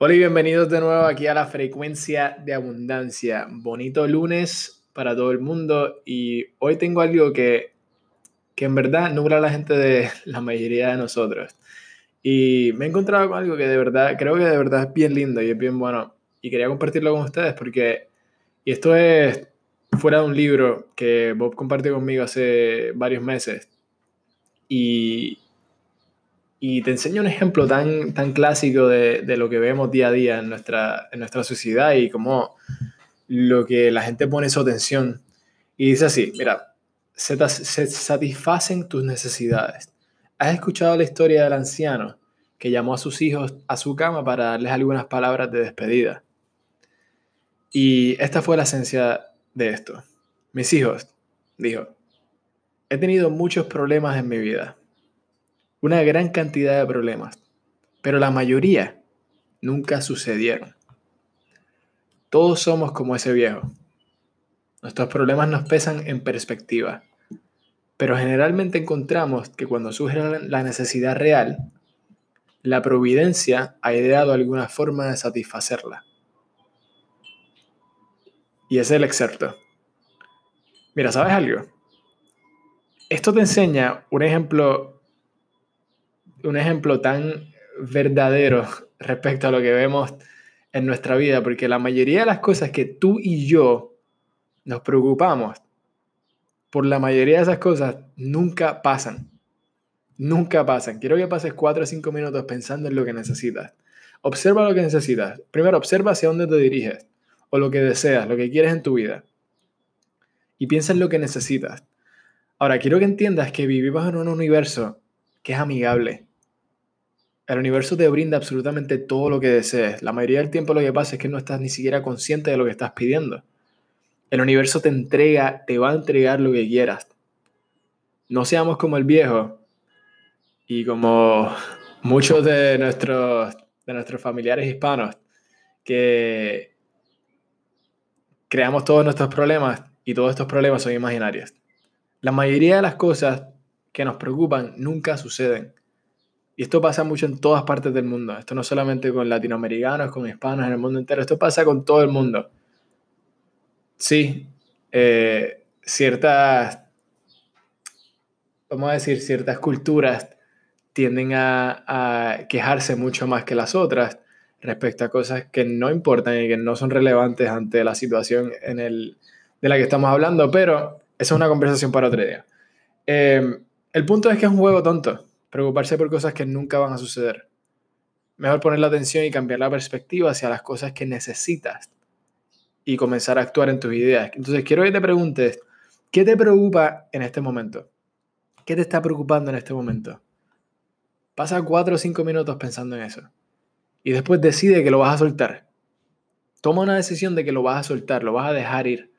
Hola y bienvenidos de nuevo aquí a la frecuencia de abundancia. Bonito lunes para todo el mundo y hoy tengo algo que, que en verdad nubla a la gente de la mayoría de nosotros. Y me he encontrado con algo que de verdad, creo que de verdad es bien lindo y es bien bueno. Y quería compartirlo con ustedes porque, y esto es fuera de un libro que Bob compartió conmigo hace varios meses. Y, y te enseño un ejemplo tan, tan clásico de, de, lo que vemos día a día en nuestra, en nuestra sociedad y cómo lo que la gente pone su atención. Y dice así, mira, se, se satisfacen tus necesidades. ¿Has escuchado la historia del anciano que llamó a sus hijos a su cama para darles algunas palabras de despedida? Y esta fue la esencia de esto. Mis hijos, dijo, he tenido muchos problemas en mi vida una gran cantidad de problemas, pero la mayoría nunca sucedieron. Todos somos como ese viejo. Nuestros problemas nos pesan en perspectiva, pero generalmente encontramos que cuando surge la necesidad real, la providencia ha ideado alguna forma de satisfacerla. Y es el excerto. Mira, ¿sabes algo? Esto te enseña un ejemplo un ejemplo tan verdadero respecto a lo que vemos en nuestra vida, porque la mayoría de las cosas que tú y yo nos preocupamos, por la mayoría de esas cosas nunca pasan. Nunca pasan. Quiero que pases 4 o 5 minutos pensando en lo que necesitas. Observa lo que necesitas. Primero, observa hacia dónde te diriges o lo que deseas, lo que quieres en tu vida. Y piensa en lo que necesitas. Ahora, quiero que entiendas que vivimos en un universo que es amigable, el universo te brinda absolutamente todo lo que desees. La mayoría del tiempo lo que pasa es que no estás ni siquiera consciente de lo que estás pidiendo. El universo te entrega, te va a entregar lo que quieras. No seamos como el viejo y como muchos de nuestros, de nuestros familiares hispanos que creamos todos nuestros problemas y todos estos problemas son imaginarios. La mayoría de las cosas que nos preocupan nunca suceden. Y esto pasa mucho en todas partes del mundo. Esto no solamente con latinoamericanos, con hispanos en el mundo entero. Esto pasa con todo el mundo. Sí, eh, ciertas, vamos a decir, ciertas culturas tienden a, quejarse mucho más que las otras respecto a cosas que no importan y que no son relevantes ante la situación en el, de la que estamos hablando, pero esa es una conversación para otro día. Eh, el punto es que es un juego tonto preocuparse por cosas que nunca van a suceder. Mejor poner la atención y cambiar la perspectiva hacia las cosas que necesitas y comenzar a actuar en tus ideas. Entonces, quiero que te preguntes, ¿qué te preocupa en este momento? ¿Qué te está preocupando en este momento? Pasa cuatro o cinco minutos pensando en eso. Y después decide que lo vas a soltar. Toma una decisión de que lo vas a soltar, lo vas a dejar ir.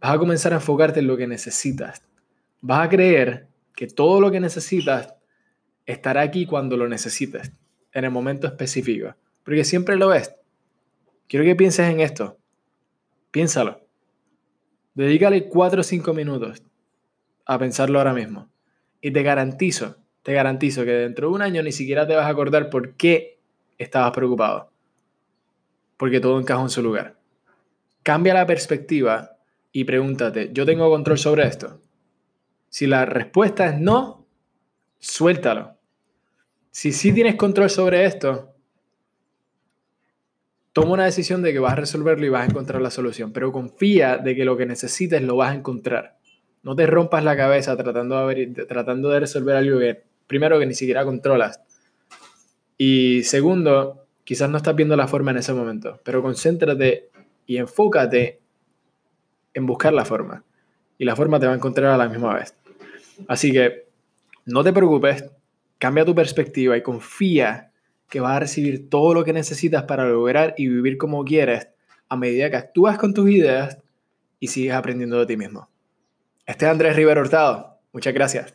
Vas a comenzar a enfocarte en lo que necesitas. Vas a creer que todo lo que necesitas estará aquí cuando lo necesites, en el momento específico, porque siempre lo es. Quiero que pienses en esto. Piénsalo. Dedícale 4 o 5 minutos a pensarlo ahora mismo. Y te garantizo, te garantizo que dentro de un año ni siquiera te vas a acordar por qué estabas preocupado. Porque todo encaja en su lugar. Cambia la perspectiva y pregúntate, ¿yo tengo control sobre esto? Si la respuesta es no, suéltalo. Si sí tienes control sobre esto, toma una decisión de que vas a resolverlo y vas a encontrar la solución, pero confía de que lo que necesites lo vas a encontrar. No te rompas la cabeza tratando de, tratando de resolver algo que, primero, que ni siquiera controlas. Y segundo, quizás no estás viendo la forma en ese momento, pero concéntrate y enfócate en buscar la forma. Y la forma te va a encontrar a la misma vez. Así que no te preocupes, cambia tu perspectiva y confía que vas a recibir todo lo que necesitas para lograr y vivir como quieres a medida que actúas con tus ideas y sigues aprendiendo de ti mismo. Este es Andrés Rivera Hurtado. Muchas gracias.